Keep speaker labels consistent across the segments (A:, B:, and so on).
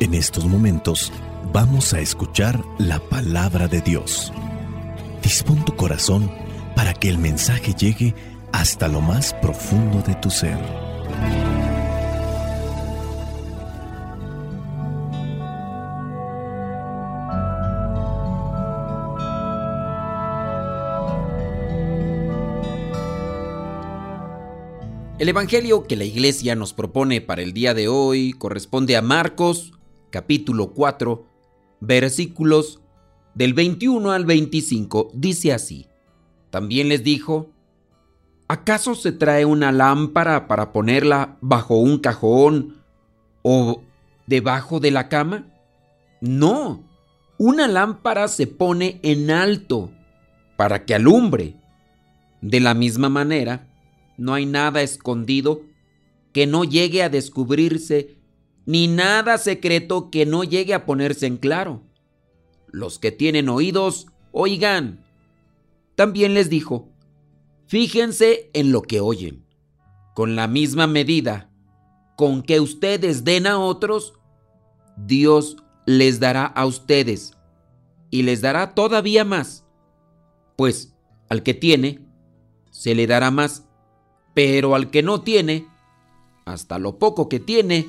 A: En estos momentos vamos a escuchar la palabra de Dios. Dispón tu corazón para que el mensaje llegue hasta lo más profundo de tu ser.
B: El Evangelio que la Iglesia nos propone para el día de hoy corresponde a Marcos capítulo 4 versículos del 21 al 25. Dice así, también les dijo, ¿acaso se trae una lámpara para ponerla bajo un cajón o debajo de la cama? No, una lámpara se pone en alto para que alumbre. De la misma manera, no hay nada escondido que no llegue a descubrirse, ni nada secreto que no llegue a ponerse en claro. Los que tienen oídos, oigan. También les dijo, fíjense en lo que oyen. Con la misma medida con que ustedes den a otros, Dios les dará a ustedes y les dará todavía más. Pues al que tiene, se le dará más pero al que no tiene, hasta lo poco que tiene,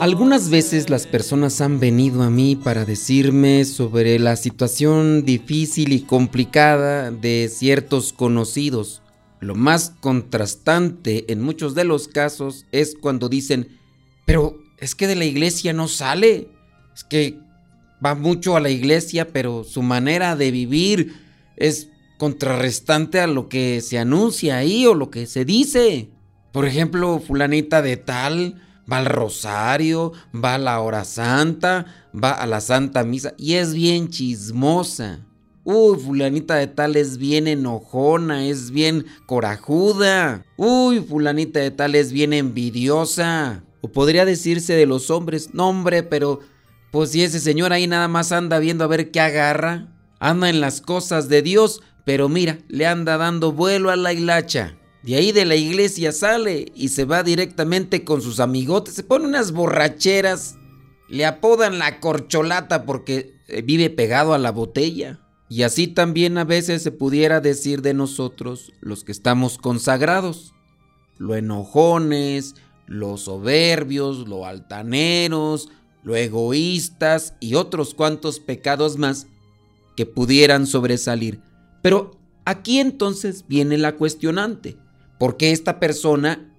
B: Algunas veces las personas han venido a mí para decirme sobre la situación difícil y complicada de ciertos conocidos. Lo más contrastante en muchos de los casos es cuando dicen, pero es que de la iglesia no sale, es que va mucho a la iglesia, pero su manera de vivir es contrarrestante a lo que se anuncia ahí o lo que se dice. Por ejemplo, fulanita de tal va al rosario, va a la hora santa, va a la santa misa y es bien chismosa. Uy, fulanita de tal es bien enojona, es bien corajuda. Uy, fulanita de tal es bien envidiosa. O podría decirse de los hombres, no hombre, pero pues si ese señor ahí nada más anda viendo a ver qué agarra anda en las cosas de Dios, pero mira, le anda dando vuelo a la hilacha. De ahí de la iglesia sale y se va directamente con sus amigotes, se pone unas borracheras, le apodan la corcholata porque eh, vive pegado a la botella. Y así también a veces se pudiera decir de nosotros, los que estamos consagrados, lo enojones, los soberbios, lo altaneros, lo egoístas y otros cuantos pecados más que pudieran sobresalir. Pero aquí entonces viene la cuestionante. ¿Por qué esta persona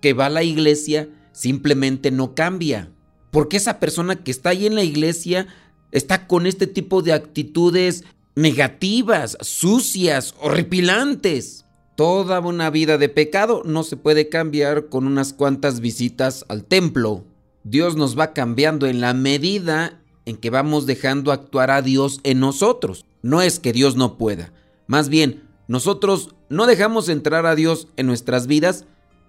B: que va a la iglesia simplemente no cambia? ¿Por qué esa persona que está ahí en la iglesia está con este tipo de actitudes negativas, sucias, horripilantes? Toda una vida de pecado no se puede cambiar con unas cuantas visitas al templo. Dios nos va cambiando en la medida en que vamos dejando actuar a Dios en nosotros. No es que Dios no pueda. Más bien, nosotros no dejamos entrar a Dios en nuestras vidas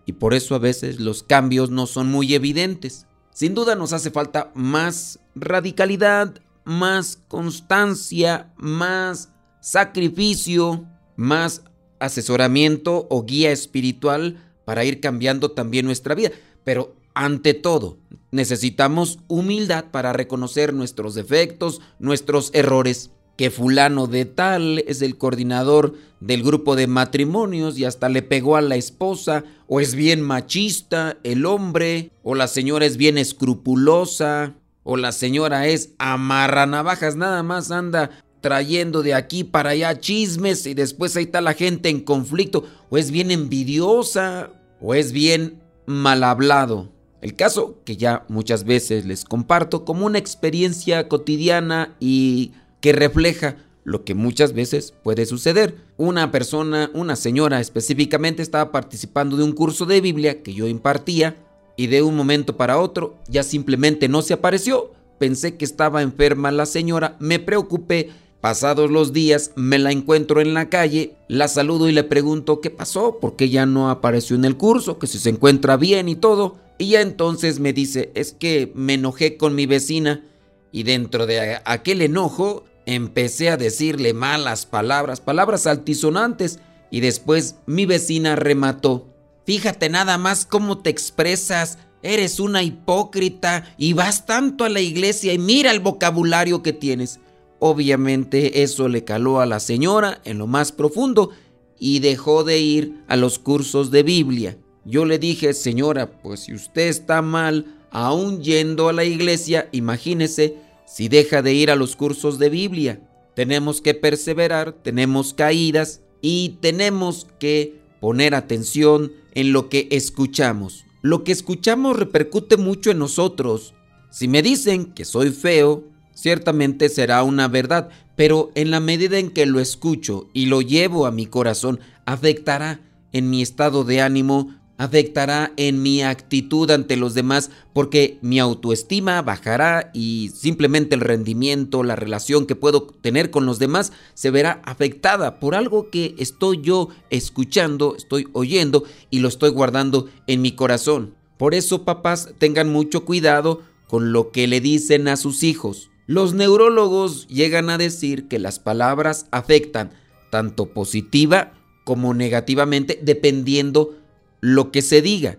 B: y por eso a veces los cambios no son muy evidentes. Sin duda nos hace falta más radicalidad, más constancia, más sacrificio, más asesoramiento o guía espiritual para ir cambiando también nuestra vida. Pero ante todo, necesitamos humildad para reconocer nuestros defectos, nuestros errores. Que fulano de tal es el coordinador del grupo de matrimonios y hasta le pegó a la esposa, o es bien machista el hombre, o la señora es bien escrupulosa, o la señora es amarra navajas, nada más anda trayendo de aquí para allá chismes y después ahí está la gente en conflicto, o es bien envidiosa, o es bien mal hablado. El caso que ya muchas veces les comparto como una experiencia cotidiana y que refleja lo que muchas veces puede suceder. Una persona, una señora específicamente, estaba participando de un curso de Biblia que yo impartía y de un momento para otro ya simplemente no se apareció. Pensé que estaba enferma la señora, me preocupé. Pasados los días me la encuentro en la calle, la saludo y le pregunto qué pasó, por qué ya no apareció en el curso, que si se encuentra bien y todo. Y ya entonces me dice, es que me enojé con mi vecina y dentro de aquel enojo empecé a decirle malas palabras, palabras altisonantes y después mi vecina remató. Fíjate nada más cómo te expresas, eres una hipócrita y vas tanto a la iglesia y mira el vocabulario que tienes. Obviamente eso le caló a la señora en lo más profundo y dejó de ir a los cursos de Biblia. Yo le dije, señora, pues si usted está mal, aún yendo a la iglesia, imagínese si deja de ir a los cursos de Biblia. Tenemos que perseverar, tenemos caídas y tenemos que poner atención en lo que escuchamos. Lo que escuchamos repercute mucho en nosotros. Si me dicen que soy feo, ciertamente será una verdad, pero en la medida en que lo escucho y lo llevo a mi corazón, afectará en mi estado de ánimo, afectará en mi actitud ante los demás porque mi autoestima bajará y simplemente el rendimiento, la relación que puedo tener con los demás se verá afectada por algo que estoy yo escuchando, estoy oyendo y lo estoy guardando en mi corazón. Por eso papás tengan mucho cuidado con lo que le dicen a sus hijos. Los neurólogos llegan a decir que las palabras afectan tanto positiva como negativamente dependiendo lo que se diga.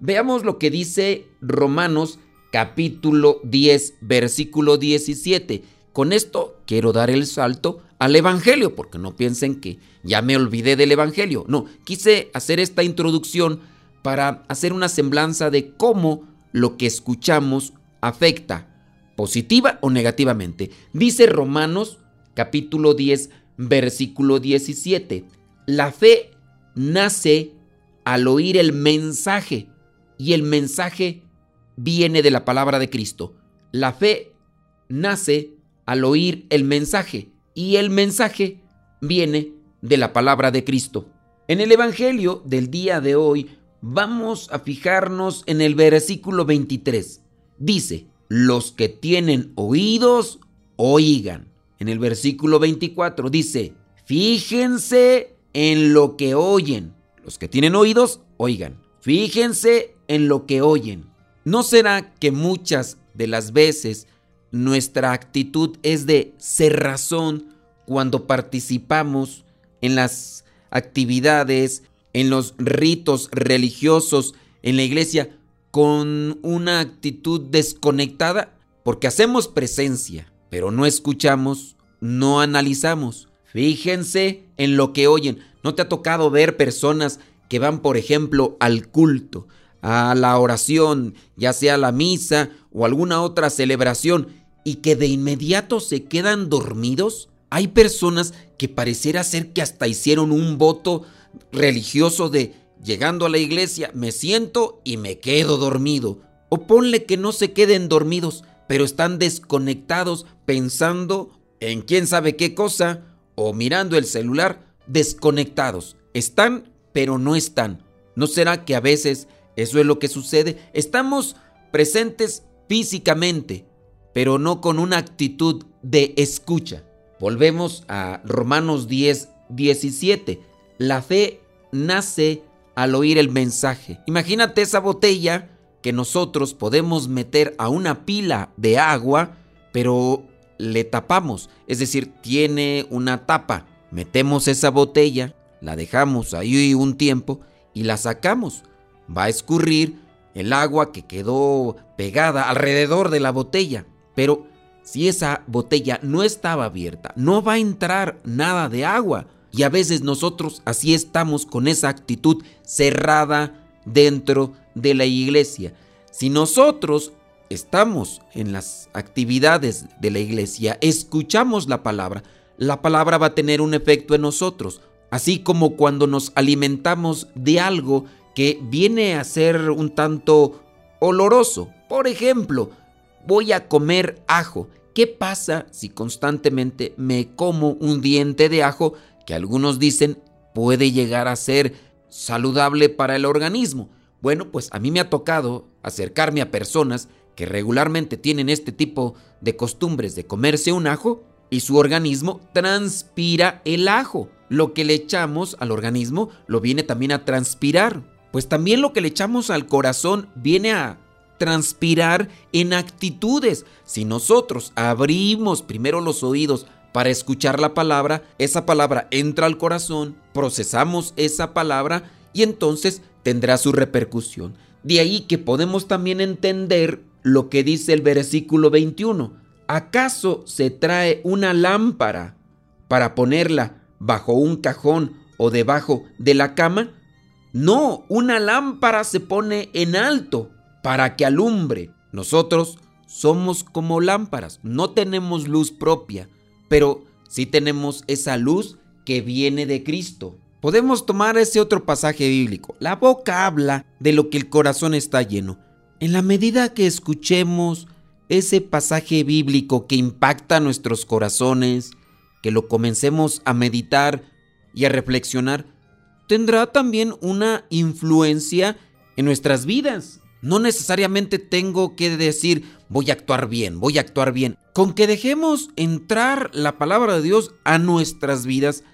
B: Veamos lo que dice Romanos capítulo 10, versículo 17. Con esto quiero dar el salto al Evangelio, porque no piensen que ya me olvidé del Evangelio. No, quise hacer esta introducción para hacer una semblanza de cómo lo que escuchamos afecta, positiva o negativamente. Dice Romanos capítulo 10, versículo 17. La fe nace al oír el mensaje. Y el mensaje viene de la palabra de Cristo. La fe nace al oír el mensaje. Y el mensaje viene de la palabra de Cristo. En el Evangelio del día de hoy vamos a fijarnos en el versículo 23. Dice, los que tienen oídos, oigan. En el versículo 24 dice, fíjense en lo que oyen. Los que tienen oídos, oigan. Fíjense en lo que oyen. ¿No será que muchas de las veces nuestra actitud es de ser razón cuando participamos en las actividades, en los ritos religiosos, en la iglesia, con una actitud desconectada? Porque hacemos presencia, pero no escuchamos, no analizamos. Fíjense en lo que oyen. ¿No te ha tocado ver personas que van, por ejemplo, al culto, a la oración, ya sea la misa o alguna otra celebración, y que de inmediato se quedan dormidos? Hay personas que pareciera ser que hasta hicieron un voto religioso de llegando a la iglesia, me siento y me quedo dormido. O ponle que no se queden dormidos, pero están desconectados pensando en quién sabe qué cosa o mirando el celular desconectados. Están, pero no están. ¿No será que a veces eso es lo que sucede? Estamos presentes físicamente, pero no con una actitud de escucha. Volvemos a Romanos 10, 17. La fe nace al oír el mensaje. Imagínate esa botella que nosotros podemos meter a una pila de agua, pero le tapamos, es decir, tiene una tapa. Metemos esa botella, la dejamos ahí un tiempo y la sacamos. Va a escurrir el agua que quedó pegada alrededor de la botella. Pero si esa botella no estaba abierta, no va a entrar nada de agua. Y a veces nosotros así estamos con esa actitud cerrada dentro de la iglesia. Si nosotros estamos en las actividades de la iglesia, escuchamos la palabra, la palabra va a tener un efecto en nosotros. Así como cuando nos alimentamos de algo que viene a ser un tanto oloroso. Por ejemplo, voy a comer ajo. ¿Qué pasa si constantemente me como un diente de ajo que algunos dicen puede llegar a ser saludable para el organismo? Bueno, pues a mí me ha tocado acercarme a personas que regularmente tienen este tipo de costumbres de comerse un ajo y su organismo transpira el ajo. Lo que le echamos al organismo lo viene también a transpirar. Pues también lo que le echamos al corazón viene a transpirar en actitudes. Si nosotros abrimos primero los oídos para escuchar la palabra, esa palabra entra al corazón, procesamos esa palabra y entonces tendrá su repercusión. De ahí que podemos también entender lo que dice el versículo 21. ¿Acaso se trae una lámpara para ponerla bajo un cajón o debajo de la cama? No, una lámpara se pone en alto para que alumbre. Nosotros somos como lámparas, no tenemos luz propia, pero sí tenemos esa luz que viene de Cristo. Podemos tomar ese otro pasaje bíblico. La boca habla de lo que el corazón está lleno. En la medida que escuchemos ese pasaje bíblico que impacta nuestros corazones, que lo comencemos a meditar y a reflexionar, tendrá también una influencia en nuestras vidas. No necesariamente tengo que decir voy a actuar bien, voy a actuar bien. Con que dejemos entrar la palabra de Dios a nuestras vidas,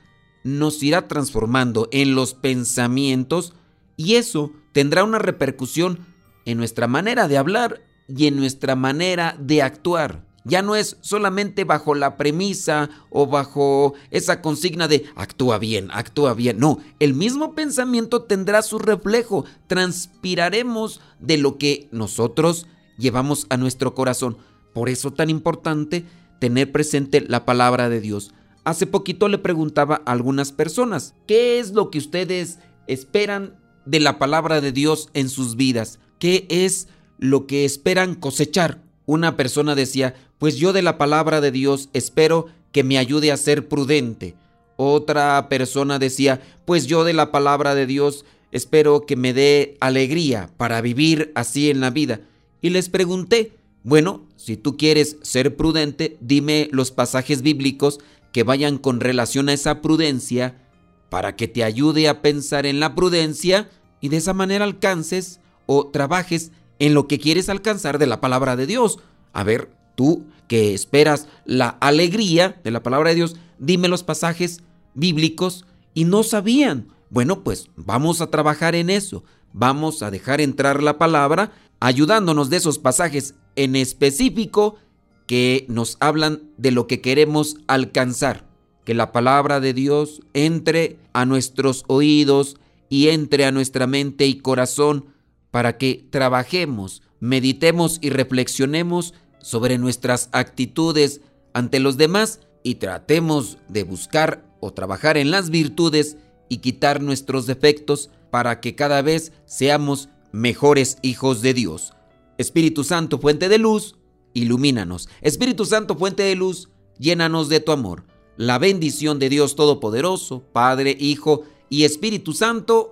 B: nos irá transformando en los pensamientos y eso tendrá una repercusión en nuestra manera de hablar y en nuestra manera de actuar. Ya no es solamente bajo la premisa o bajo esa consigna de actúa bien, actúa bien. No, el mismo pensamiento tendrá su reflejo. Transpiraremos de lo que nosotros llevamos a nuestro corazón. Por eso tan importante tener presente la palabra de Dios. Hace poquito le preguntaba a algunas personas, ¿qué es lo que ustedes esperan de la palabra de Dios en sus vidas? ¿Qué es lo que esperan cosechar? Una persona decía, pues yo de la palabra de Dios espero que me ayude a ser prudente. Otra persona decía, pues yo de la palabra de Dios espero que me dé alegría para vivir así en la vida. Y les pregunté, bueno, si tú quieres ser prudente, dime los pasajes bíblicos que vayan con relación a esa prudencia para que te ayude a pensar en la prudencia y de esa manera alcances o trabajes en lo que quieres alcanzar de la palabra de Dios. A ver, Tú que esperas la alegría de la palabra de Dios, dime los pasajes bíblicos y no sabían. Bueno, pues vamos a trabajar en eso. Vamos a dejar entrar la palabra ayudándonos de esos pasajes en específico que nos hablan de lo que queremos alcanzar. Que la palabra de Dios entre a nuestros oídos y entre a nuestra mente y corazón para que trabajemos, meditemos y reflexionemos sobre nuestras actitudes ante los demás y tratemos de buscar o trabajar en las virtudes y quitar nuestros defectos para que cada vez seamos mejores hijos de Dios. Espíritu Santo, fuente de luz, ilumínanos. Espíritu Santo, fuente de luz, llénanos de tu amor. La bendición de Dios Todopoderoso, Padre, Hijo y Espíritu Santo,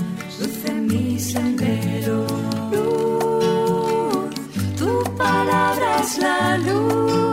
C: Luce mi cerón, tu palabra es la luz.